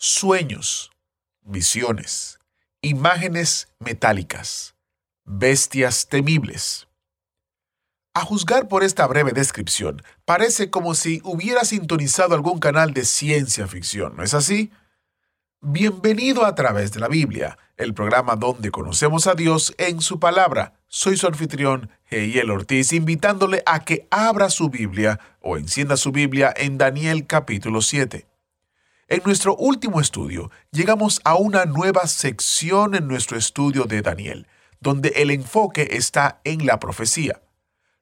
Sueños, visiones, imágenes metálicas, bestias temibles. A juzgar por esta breve descripción, parece como si hubiera sintonizado algún canal de ciencia ficción, ¿no es así? Bienvenido a través de la Biblia, el programa donde conocemos a Dios en su palabra. Soy su anfitrión, Heiel Ortiz, invitándole a que abra su Biblia o encienda su Biblia en Daniel capítulo 7. En nuestro último estudio, llegamos a una nueva sección en nuestro estudio de Daniel, donde el enfoque está en la profecía.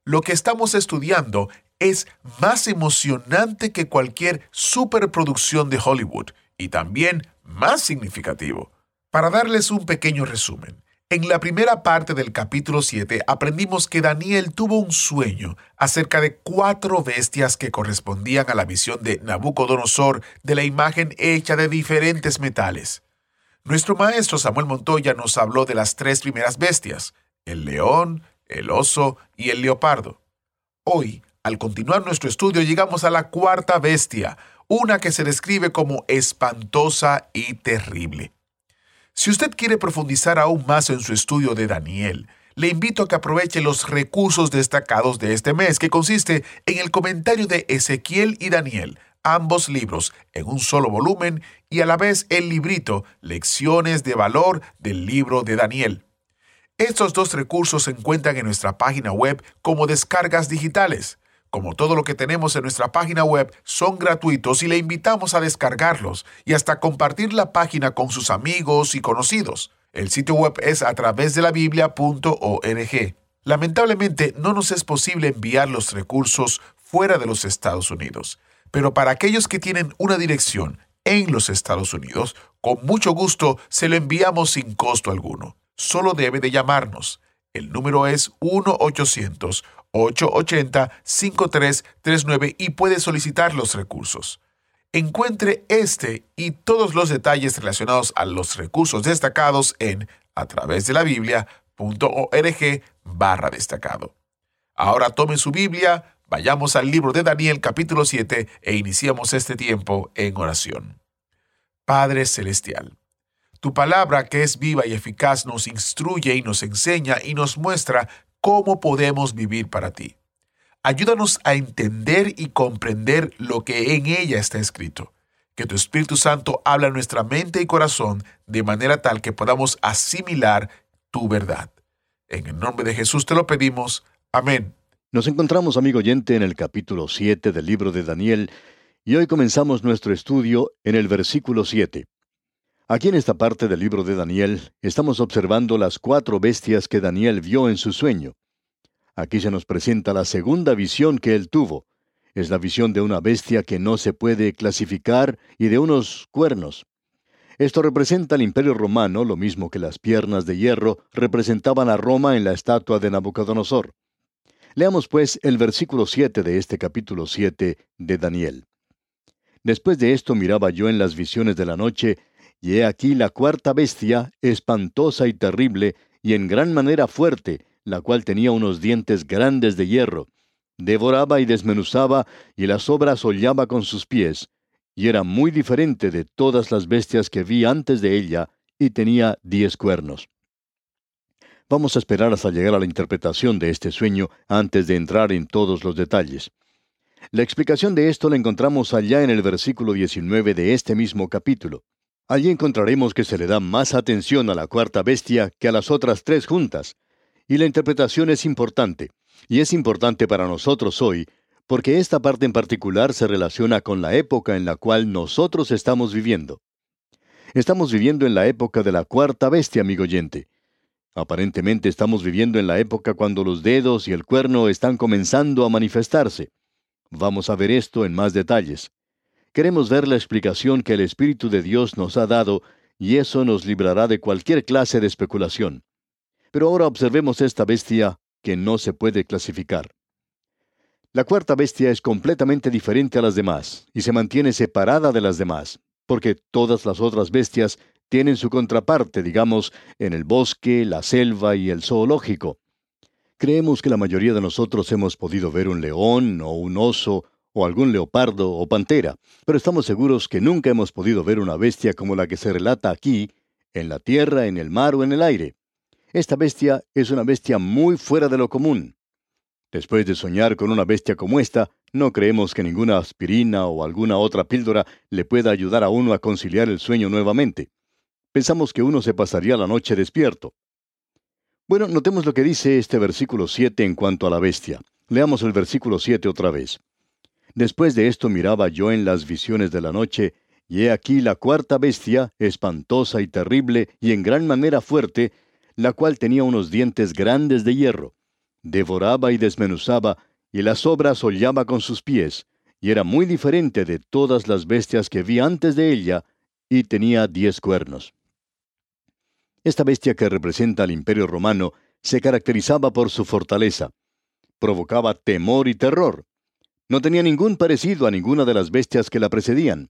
Lo que estamos estudiando es más emocionante que cualquier superproducción de Hollywood y también más significativo. Para darles un pequeño resumen, en la primera parte del capítulo 7 aprendimos que Daniel tuvo un sueño acerca de cuatro bestias que correspondían a la visión de Nabucodonosor de la imagen hecha de diferentes metales. Nuestro maestro Samuel Montoya nos habló de las tres primeras bestias, el león, el oso y el leopardo. Hoy, al continuar nuestro estudio, llegamos a la cuarta bestia, una que se describe como espantosa y terrible. Si usted quiere profundizar aún más en su estudio de Daniel, le invito a que aproveche los recursos destacados de este mes, que consiste en el comentario de Ezequiel y Daniel, ambos libros en un solo volumen, y a la vez el librito Lecciones de Valor del libro de Daniel. Estos dos recursos se encuentran en nuestra página web como descargas digitales. Como todo lo que tenemos en nuestra página web, son gratuitos y le invitamos a descargarlos y hasta compartir la página con sus amigos y conocidos. El sitio web es a través de la biblia.org. Lamentablemente no nos es posible enviar los recursos fuera de los Estados Unidos, pero para aquellos que tienen una dirección en los Estados Unidos, con mucho gusto se lo enviamos sin costo alguno. Solo debe de llamarnos. El número es 1-800-880-5339 y puede solicitar los recursos. Encuentre este y todos los detalles relacionados a los recursos destacados en a través de la biblia.org barra destacado. Ahora tome su Biblia, vayamos al libro de Daniel capítulo 7 e iniciamos este tiempo en oración. Padre Celestial, tu palabra que es viva y eficaz nos instruye y nos enseña y nos muestra cómo podemos vivir para ti. Ayúdanos a entender y comprender lo que en ella está escrito. Que tu Espíritu Santo habla nuestra mente y corazón de manera tal que podamos asimilar tu verdad. En el nombre de Jesús te lo pedimos. Amén. Nos encontramos, amigo oyente, en el capítulo 7 del libro de Daniel y hoy comenzamos nuestro estudio en el versículo 7. Aquí en esta parte del libro de Daniel estamos observando las cuatro bestias que Daniel vio en su sueño. Aquí se nos presenta la segunda visión que él tuvo. Es la visión de una bestia que no se puede clasificar y de unos cuernos. Esto representa al imperio romano, lo mismo que las piernas de hierro representaban a Roma en la estatua de Nabucodonosor. Leamos pues el versículo 7 de este capítulo 7 de Daniel. Después de esto miraba yo en las visiones de la noche, y he aquí la cuarta bestia, espantosa y terrible, y en gran manera fuerte, la cual tenía unos dientes grandes de hierro. Devoraba y desmenuzaba, y las obras hollaba con sus pies, y era muy diferente de todas las bestias que vi antes de ella, y tenía diez cuernos. Vamos a esperar hasta llegar a la interpretación de este sueño antes de entrar en todos los detalles. La explicación de esto la encontramos allá en el versículo 19 de este mismo capítulo. Allí encontraremos que se le da más atención a la cuarta bestia que a las otras tres juntas, y la interpretación es importante, y es importante para nosotros hoy, porque esta parte en particular se relaciona con la época en la cual nosotros estamos viviendo. Estamos viviendo en la época de la cuarta bestia, amigo oyente. Aparentemente estamos viviendo en la época cuando los dedos y el cuerno están comenzando a manifestarse. Vamos a ver esto en más detalles. Queremos ver la explicación que el Espíritu de Dios nos ha dado y eso nos librará de cualquier clase de especulación. Pero ahora observemos esta bestia que no se puede clasificar. La cuarta bestia es completamente diferente a las demás y se mantiene separada de las demás, porque todas las otras bestias tienen su contraparte, digamos, en el bosque, la selva y el zoológico. Creemos que la mayoría de nosotros hemos podido ver un león o un oso o algún leopardo o pantera, pero estamos seguros que nunca hemos podido ver una bestia como la que se relata aquí, en la tierra, en el mar o en el aire. Esta bestia es una bestia muy fuera de lo común. Después de soñar con una bestia como esta, no creemos que ninguna aspirina o alguna otra píldora le pueda ayudar a uno a conciliar el sueño nuevamente. Pensamos que uno se pasaría la noche despierto. Bueno, notemos lo que dice este versículo 7 en cuanto a la bestia. Leamos el versículo 7 otra vez. Después de esto miraba yo en las visiones de la noche, y he aquí la cuarta bestia, espantosa y terrible y en gran manera fuerte, la cual tenía unos dientes grandes de hierro. Devoraba y desmenuzaba, y las obras hollaba con sus pies, y era muy diferente de todas las bestias que vi antes de ella, y tenía diez cuernos. Esta bestia que representa al imperio romano se caracterizaba por su fortaleza. Provocaba temor y terror. No tenía ningún parecido a ninguna de las bestias que la precedían.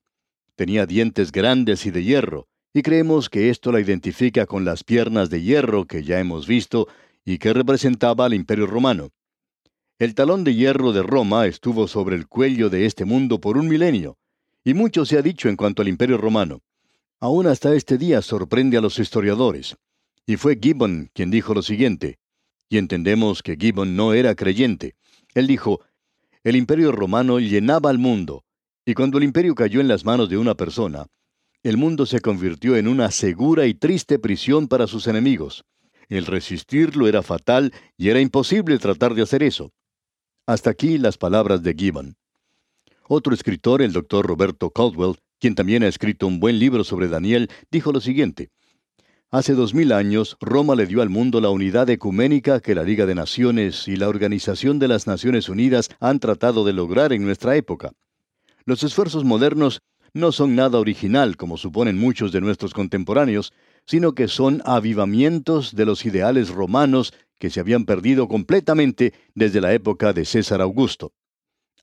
Tenía dientes grandes y de hierro, y creemos que esto la identifica con las piernas de hierro que ya hemos visto y que representaba al imperio romano. El talón de hierro de Roma estuvo sobre el cuello de este mundo por un milenio, y mucho se ha dicho en cuanto al imperio romano. Aún hasta este día sorprende a los historiadores. Y fue Gibbon quien dijo lo siguiente, y entendemos que Gibbon no era creyente. Él dijo, el imperio romano llenaba al mundo, y cuando el imperio cayó en las manos de una persona, el mundo se convirtió en una segura y triste prisión para sus enemigos. El resistirlo era fatal y era imposible tratar de hacer eso. Hasta aquí las palabras de Gibbon. Otro escritor, el doctor Roberto Caldwell, quien también ha escrito un buen libro sobre Daniel, dijo lo siguiente. Hace dos mil años, Roma le dio al mundo la unidad ecuménica que la Liga de Naciones y la Organización de las Naciones Unidas han tratado de lograr en nuestra época. Los esfuerzos modernos no son nada original, como suponen muchos de nuestros contemporáneos, sino que son avivamientos de los ideales romanos que se habían perdido completamente desde la época de César Augusto.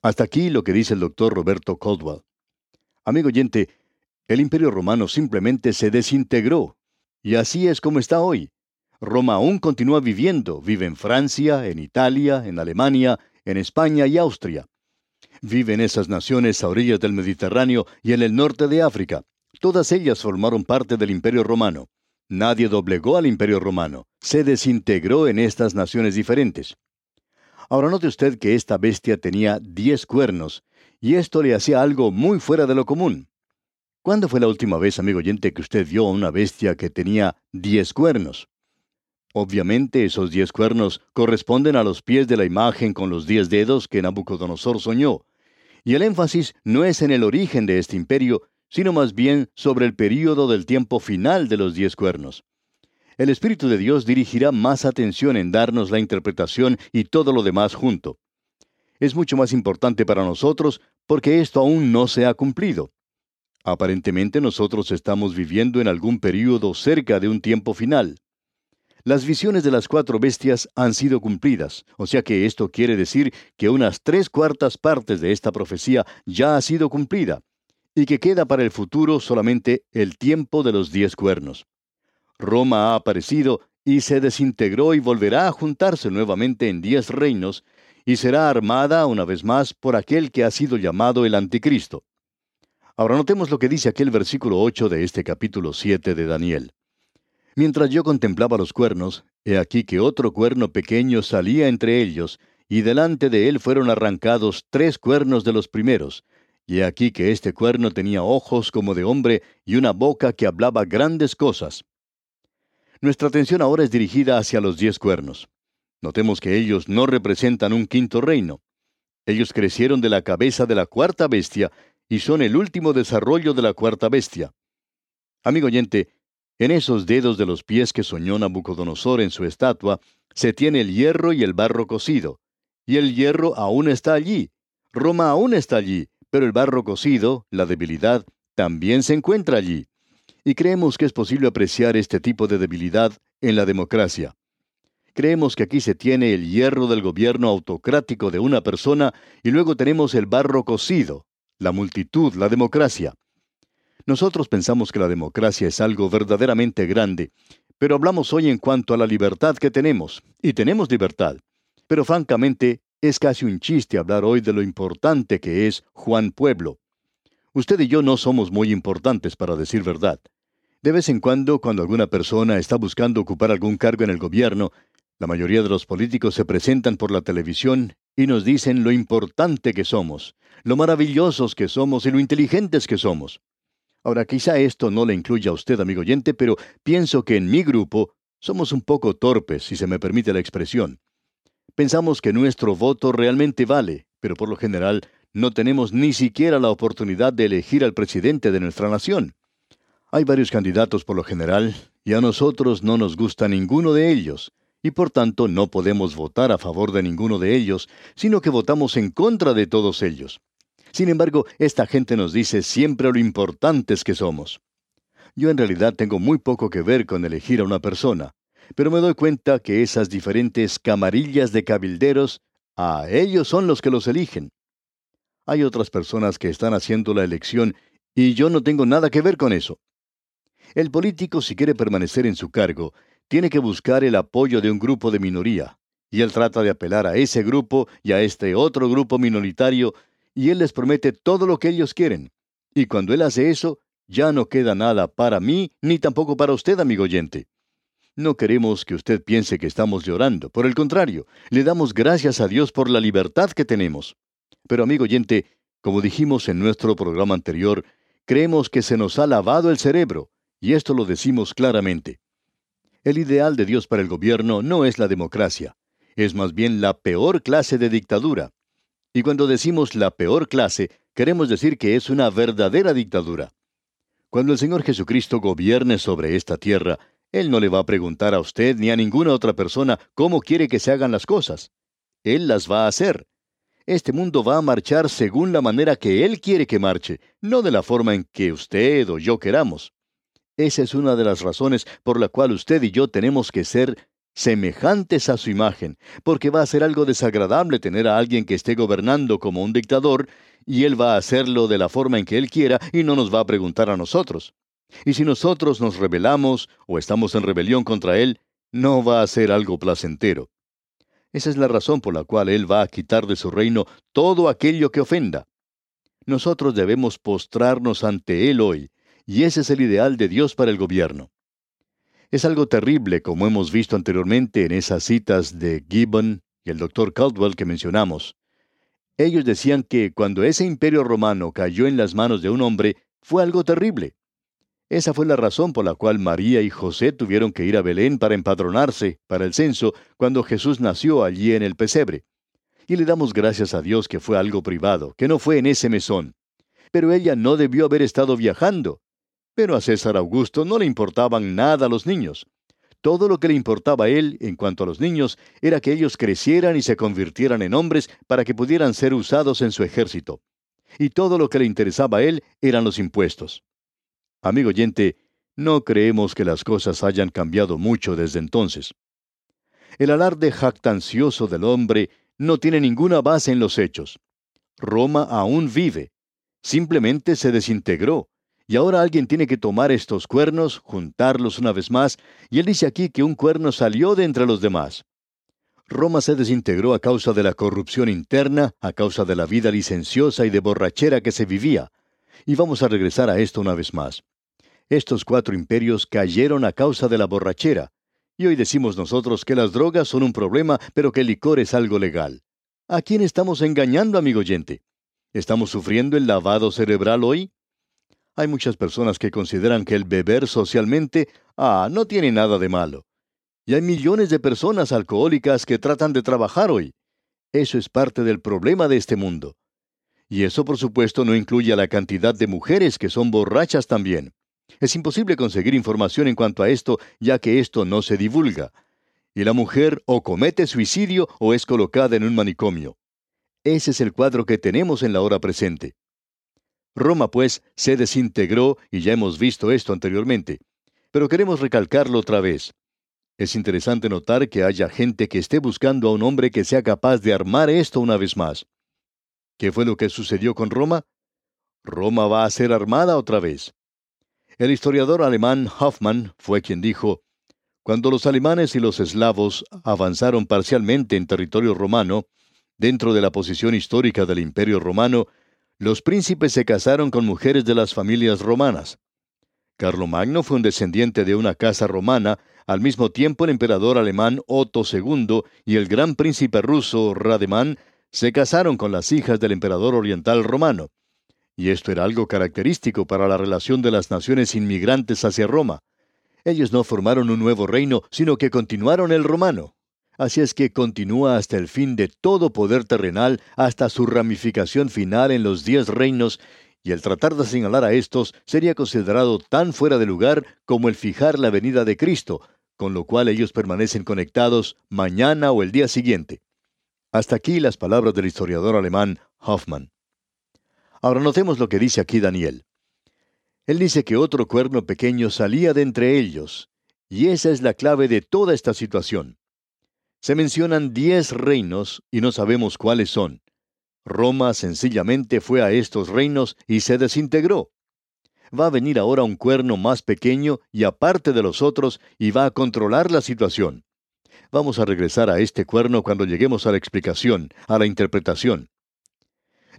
Hasta aquí lo que dice el doctor Roberto Caldwell. Amigo oyente, el imperio romano simplemente se desintegró, y así es como está hoy. Roma aún continúa viviendo, vive en Francia, en Italia, en Alemania, en España y Austria. Vive en esas naciones a orillas del Mediterráneo y en el norte de África. Todas ellas formaron parte del imperio romano. Nadie doblegó al imperio romano. Se desintegró en estas naciones diferentes. Ahora note usted que esta bestia tenía diez cuernos, y esto le hacía algo muy fuera de lo común. ¿Cuándo fue la última vez, amigo oyente, que usted vio a una bestia que tenía diez cuernos? Obviamente esos diez cuernos corresponden a los pies de la imagen con los diez dedos que Nabucodonosor soñó. Y el énfasis no es en el origen de este imperio, sino más bien sobre el período del tiempo final de los diez cuernos el Espíritu de Dios dirigirá más atención en darnos la interpretación y todo lo demás junto. Es mucho más importante para nosotros porque esto aún no se ha cumplido. Aparentemente nosotros estamos viviendo en algún período cerca de un tiempo final. Las visiones de las cuatro bestias han sido cumplidas, o sea que esto quiere decir que unas tres cuartas partes de esta profecía ya ha sido cumplida, y que queda para el futuro solamente el tiempo de los diez cuernos. Roma ha aparecido y se desintegró y volverá a juntarse nuevamente en diez reinos, y será armada una vez más por aquel que ha sido llamado el Anticristo. Ahora notemos lo que dice aquel versículo 8 de este capítulo 7 de Daniel. Mientras yo contemplaba los cuernos, he aquí que otro cuerno pequeño salía entre ellos, y delante de él fueron arrancados tres cuernos de los primeros, y he aquí que este cuerno tenía ojos como de hombre y una boca que hablaba grandes cosas. Nuestra atención ahora es dirigida hacia los diez cuernos. Notemos que ellos no representan un quinto reino. Ellos crecieron de la cabeza de la cuarta bestia y son el último desarrollo de la cuarta bestia. Amigo oyente, en esos dedos de los pies que soñó Nabucodonosor en su estatua, se tiene el hierro y el barro cocido. Y el hierro aún está allí. Roma aún está allí, Pero el barro cocido, la debilidad, también se encuentra allí. Y creemos que es posible apreciar este tipo de debilidad en la democracia. Creemos que aquí se tiene el hierro del gobierno autocrático de una persona y luego tenemos el barro cocido, la multitud, la democracia. Nosotros pensamos que la democracia es algo verdaderamente grande, pero hablamos hoy en cuanto a la libertad que tenemos, y tenemos libertad. Pero francamente, es casi un chiste hablar hoy de lo importante que es Juan Pueblo. Usted y yo no somos muy importantes para decir verdad. De vez en cuando, cuando alguna persona está buscando ocupar algún cargo en el gobierno, la mayoría de los políticos se presentan por la televisión y nos dicen lo importante que somos, lo maravillosos que somos y lo inteligentes que somos. Ahora, quizá esto no le incluya a usted, amigo oyente, pero pienso que en mi grupo somos un poco torpes, si se me permite la expresión. Pensamos que nuestro voto realmente vale, pero por lo general no tenemos ni siquiera la oportunidad de elegir al presidente de nuestra nación. Hay varios candidatos por lo general, y a nosotros no nos gusta ninguno de ellos y por tanto no podemos votar a favor de ninguno de ellos, sino que votamos en contra de todos ellos. Sin embargo, esta gente nos dice siempre lo importantes que somos. Yo en realidad tengo muy poco que ver con elegir a una persona, pero me doy cuenta que esas diferentes camarillas de cabilderos, a ellos son los que los eligen. Hay otras personas que están haciendo la elección y yo no tengo nada que ver con eso. El político, si quiere permanecer en su cargo, tiene que buscar el apoyo de un grupo de minoría, y él trata de apelar a ese grupo y a este otro grupo minoritario, y él les promete todo lo que ellos quieren. Y cuando él hace eso, ya no queda nada para mí, ni tampoco para usted, amigo oyente. No queremos que usted piense que estamos llorando, por el contrario, le damos gracias a Dios por la libertad que tenemos. Pero, amigo oyente, como dijimos en nuestro programa anterior, creemos que se nos ha lavado el cerebro, y esto lo decimos claramente. El ideal de Dios para el gobierno no es la democracia, es más bien la peor clase de dictadura. Y cuando decimos la peor clase, queremos decir que es una verdadera dictadura. Cuando el Señor Jesucristo gobierne sobre esta tierra, Él no le va a preguntar a usted ni a ninguna otra persona cómo quiere que se hagan las cosas. Él las va a hacer. Este mundo va a marchar según la manera que Él quiere que marche, no de la forma en que usted o yo queramos. Esa es una de las razones por la cual usted y yo tenemos que ser semejantes a su imagen, porque va a ser algo desagradable tener a alguien que esté gobernando como un dictador, y él va a hacerlo de la forma en que él quiera y no nos va a preguntar a nosotros. Y si nosotros nos rebelamos o estamos en rebelión contra él, no va a ser algo placentero. Esa es la razón por la cual él va a quitar de su reino todo aquello que ofenda. Nosotros debemos postrarnos ante él hoy y ese es el ideal de Dios para el gobierno. Es algo terrible, como hemos visto anteriormente en esas citas de Gibbon y el doctor Caldwell que mencionamos. Ellos decían que cuando ese imperio romano cayó en las manos de un hombre, fue algo terrible. Esa fue la razón por la cual María y José tuvieron que ir a Belén para empadronarse para el censo cuando Jesús nació allí en el pesebre. Y le damos gracias a Dios que fue algo privado, que no fue en ese mesón. Pero ella no debió haber estado viajando. Pero a César Augusto no le importaban nada los niños. Todo lo que le importaba a él en cuanto a los niños era que ellos crecieran y se convirtieran en hombres para que pudieran ser usados en su ejército. Y todo lo que le interesaba a él eran los impuestos. Amigo oyente, no creemos que las cosas hayan cambiado mucho desde entonces. El alarde jactancioso del hombre no tiene ninguna base en los hechos. Roma aún vive. Simplemente se desintegró y ahora alguien tiene que tomar estos cuernos, juntarlos una vez más, y él dice aquí que un cuerno salió de entre los demás. Roma se desintegró a causa de la corrupción interna, a causa de la vida licenciosa y de borrachera que se vivía. Y vamos a regresar a esto una vez más. Estos cuatro imperios cayeron a causa de la borrachera. Y hoy decimos nosotros que las drogas son un problema, pero que el licor es algo legal. ¿A quién estamos engañando, amigo oyente? ¿Estamos sufriendo el lavado cerebral hoy? Hay muchas personas que consideran que el beber socialmente, ah, no tiene nada de malo. Y hay millones de personas alcohólicas que tratan de trabajar hoy. Eso es parte del problema de este mundo. Y eso, por supuesto, no incluye a la cantidad de mujeres que son borrachas también. Es imposible conseguir información en cuanto a esto, ya que esto no se divulga. Y la mujer o comete suicidio o es colocada en un manicomio. Ese es el cuadro que tenemos en la hora presente. Roma, pues, se desintegró y ya hemos visto esto anteriormente. Pero queremos recalcarlo otra vez. Es interesante notar que haya gente que esté buscando a un hombre que sea capaz de armar esto una vez más. ¿Qué fue lo que sucedió con Roma? Roma va a ser armada otra vez. El historiador alemán Hoffmann fue quien dijo, Cuando los alemanes y los eslavos avanzaron parcialmente en territorio romano, dentro de la posición histórica del imperio romano, los príncipes se casaron con mujeres de las familias romanas. Carlomagno fue un descendiente de una casa romana, al mismo tiempo el emperador alemán Otto II y el gran príncipe ruso Rademan se casaron con las hijas del emperador oriental romano. Y esto era algo característico para la relación de las naciones inmigrantes hacia Roma. Ellos no formaron un nuevo reino, sino que continuaron el romano. Así es que continúa hasta el fin de todo poder terrenal, hasta su ramificación final en los diez reinos, y el tratar de señalar a estos sería considerado tan fuera de lugar como el fijar la venida de Cristo, con lo cual ellos permanecen conectados mañana o el día siguiente. Hasta aquí las palabras del historiador alemán Hoffmann. Ahora notemos lo que dice aquí Daniel. Él dice que otro cuerno pequeño salía de entre ellos, y esa es la clave de toda esta situación. Se mencionan diez reinos y no sabemos cuáles son. Roma sencillamente fue a estos reinos y se desintegró. Va a venir ahora un cuerno más pequeño y aparte de los otros y va a controlar la situación. Vamos a regresar a este cuerno cuando lleguemos a la explicación, a la interpretación.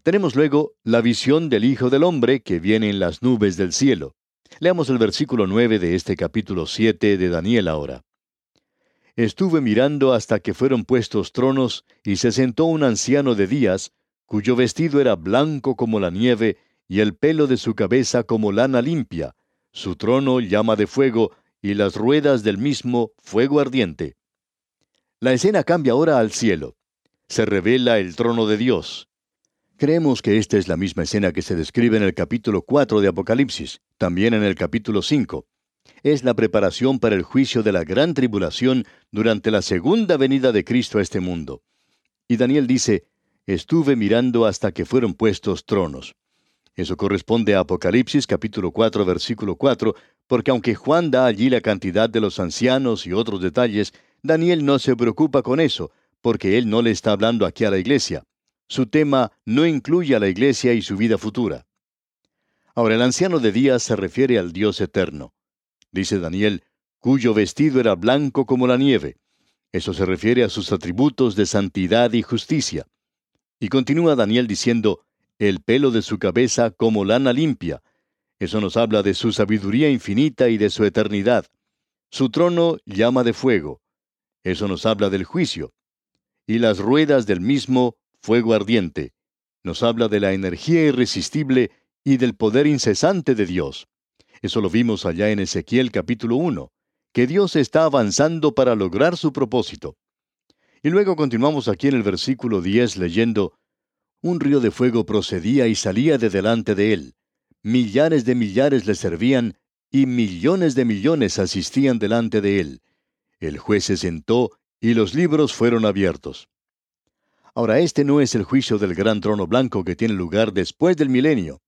Tenemos luego la visión del Hijo del Hombre que viene en las nubes del cielo. Leamos el versículo 9 de este capítulo 7 de Daniel ahora. Estuve mirando hasta que fueron puestos tronos, y se sentó un anciano de días, cuyo vestido era blanco como la nieve, y el pelo de su cabeza como lana limpia, su trono llama de fuego, y las ruedas del mismo fuego ardiente. La escena cambia ahora al cielo. Se revela el trono de Dios. Creemos que esta es la misma escena que se describe en el capítulo 4 de Apocalipsis, también en el capítulo 5 es la preparación para el juicio de la gran tribulación durante la segunda venida de Cristo a este mundo. Y Daniel dice, estuve mirando hasta que fueron puestos tronos. Eso corresponde a Apocalipsis capítulo 4 versículo 4, porque aunque Juan da allí la cantidad de los ancianos y otros detalles, Daniel no se preocupa con eso, porque él no le está hablando aquí a la iglesia. Su tema no incluye a la iglesia y su vida futura. Ahora el anciano de días se refiere al Dios eterno dice Daniel, cuyo vestido era blanco como la nieve. Eso se refiere a sus atributos de santidad y justicia. Y continúa Daniel diciendo, el pelo de su cabeza como lana limpia. Eso nos habla de su sabiduría infinita y de su eternidad. Su trono llama de fuego. Eso nos habla del juicio. Y las ruedas del mismo fuego ardiente. Nos habla de la energía irresistible y del poder incesante de Dios. Eso lo vimos allá en Ezequiel capítulo 1, que Dios está avanzando para lograr su propósito. Y luego continuamos aquí en el versículo 10 leyendo, Un río de fuego procedía y salía de delante de él. Millares de millares le servían y millones de millones asistían delante de él. El juez se sentó y los libros fueron abiertos. Ahora, este no es el juicio del gran trono blanco que tiene lugar después del milenio.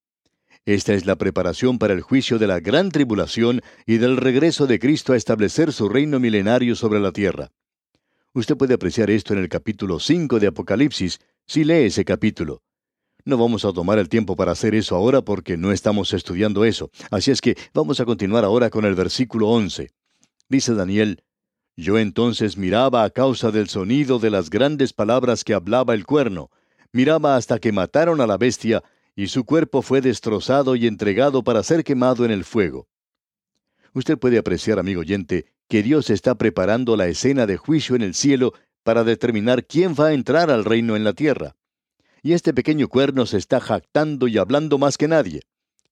Esta es la preparación para el juicio de la gran tribulación y del regreso de Cristo a establecer su reino milenario sobre la tierra. Usted puede apreciar esto en el capítulo 5 de Apocalipsis, si lee ese capítulo. No vamos a tomar el tiempo para hacer eso ahora porque no estamos estudiando eso. Así es que vamos a continuar ahora con el versículo 11. Dice Daniel, Yo entonces miraba a causa del sonido de las grandes palabras que hablaba el cuerno, miraba hasta que mataron a la bestia y su cuerpo fue destrozado y entregado para ser quemado en el fuego. Usted puede apreciar, amigo oyente, que Dios está preparando la escena de juicio en el cielo para determinar quién va a entrar al reino en la tierra. Y este pequeño cuerno se está jactando y hablando más que nadie.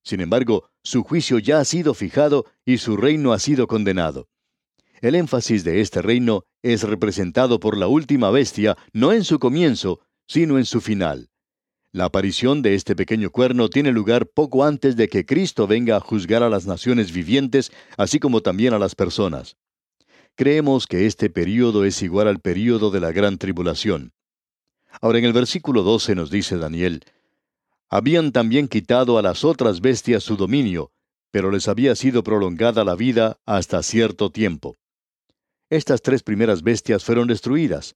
Sin embargo, su juicio ya ha sido fijado y su reino ha sido condenado. El énfasis de este reino es representado por la última bestia, no en su comienzo, sino en su final. La aparición de este pequeño cuerno tiene lugar poco antes de que Cristo venga a juzgar a las naciones vivientes, así como también a las personas. Creemos que este período es igual al período de la gran tribulación. Ahora en el versículo 12 nos dice Daniel, Habían también quitado a las otras bestias su dominio, pero les había sido prolongada la vida hasta cierto tiempo. Estas tres primeras bestias fueron destruidas.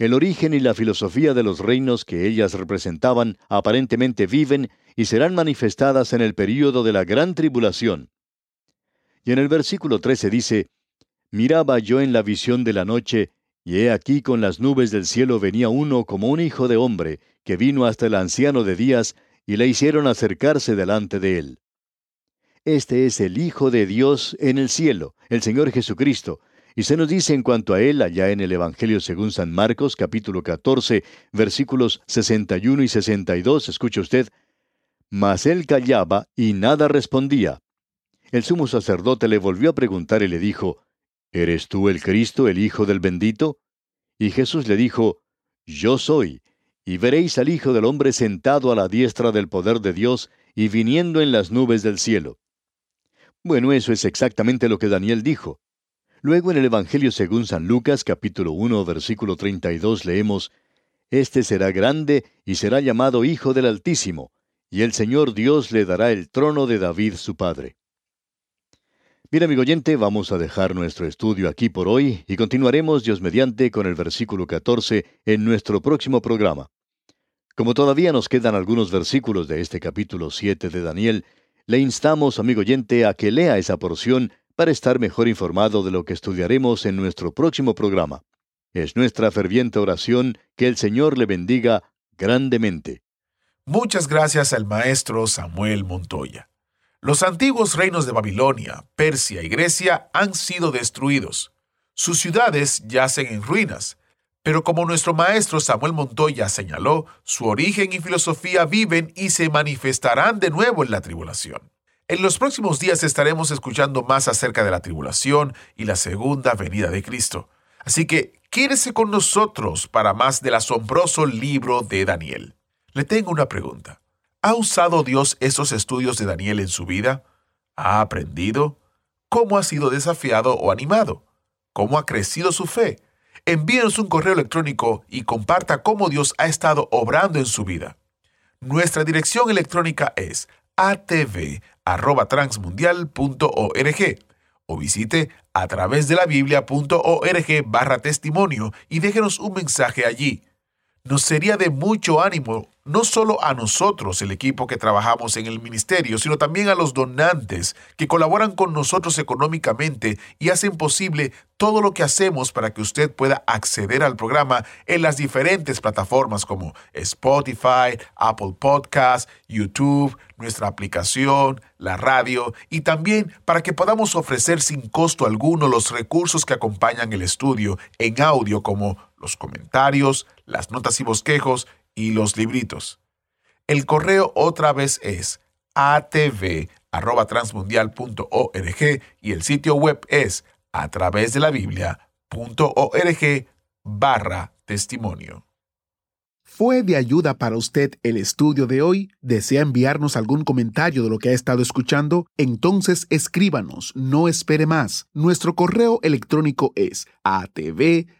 El origen y la filosofía de los reinos que ellas representaban aparentemente viven y serán manifestadas en el período de la gran tribulación. Y en el versículo 13 dice, Miraba yo en la visión de la noche, y he aquí con las nubes del cielo venía uno como un hijo de hombre, que vino hasta el anciano de días, y le hicieron acercarse delante de él. Este es el Hijo de Dios en el cielo, el Señor Jesucristo, y se nos dice en cuanto a él allá en el Evangelio según San Marcos capítulo 14 versículos 61 y 62, escuche usted, mas él callaba y nada respondía. El sumo sacerdote le volvió a preguntar y le dijo, ¿Eres tú el Cristo, el Hijo del bendito? Y Jesús le dijo, Yo soy, y veréis al Hijo del hombre sentado a la diestra del poder de Dios y viniendo en las nubes del cielo. Bueno, eso es exactamente lo que Daniel dijo. Luego en el Evangelio según San Lucas capítulo 1 versículo 32 leemos, Este será grande y será llamado Hijo del Altísimo, y el Señor Dios le dará el trono de David su padre. Bien, amigo oyente, vamos a dejar nuestro estudio aquí por hoy y continuaremos Dios mediante con el versículo 14 en nuestro próximo programa. Como todavía nos quedan algunos versículos de este capítulo 7 de Daniel, le instamos, amigo oyente, a que lea esa porción para estar mejor informado de lo que estudiaremos en nuestro próximo programa. Es nuestra ferviente oración que el Señor le bendiga grandemente. Muchas gracias al maestro Samuel Montoya. Los antiguos reinos de Babilonia, Persia y Grecia han sido destruidos. Sus ciudades yacen en ruinas, pero como nuestro maestro Samuel Montoya señaló, su origen y filosofía viven y se manifestarán de nuevo en la tribulación. En los próximos días estaremos escuchando más acerca de la tribulación y la segunda venida de Cristo. Así que quédese con nosotros para más del asombroso libro de Daniel. Le tengo una pregunta. ¿Ha usado Dios esos estudios de Daniel en su vida? ¿Ha aprendido? ¿Cómo ha sido desafiado o animado? ¿Cómo ha crecido su fe? Envíenos un correo electrónico y comparta cómo Dios ha estado obrando en su vida. Nuestra dirección electrónica es atv.transmundial.org o visite a través de la biblia.org barra testimonio y déjenos un mensaje allí nos sería de mucho ánimo, no solo a nosotros, el equipo que trabajamos en el ministerio, sino también a los donantes que colaboran con nosotros económicamente y hacen posible todo lo que hacemos para que usted pueda acceder al programa en las diferentes plataformas como Spotify, Apple Podcast, YouTube, nuestra aplicación, la radio y también para que podamos ofrecer sin costo alguno los recursos que acompañan el estudio en audio como los comentarios, las notas y bosquejos y los libritos. El correo otra vez es atv.transmundial.org y el sitio web es a través de la biblia.org barra testimonio. ¿Fue de ayuda para usted el estudio de hoy? ¿Desea enviarnos algún comentario de lo que ha estado escuchando? Entonces escríbanos, no espere más. Nuestro correo electrónico es atv@transmundial.org.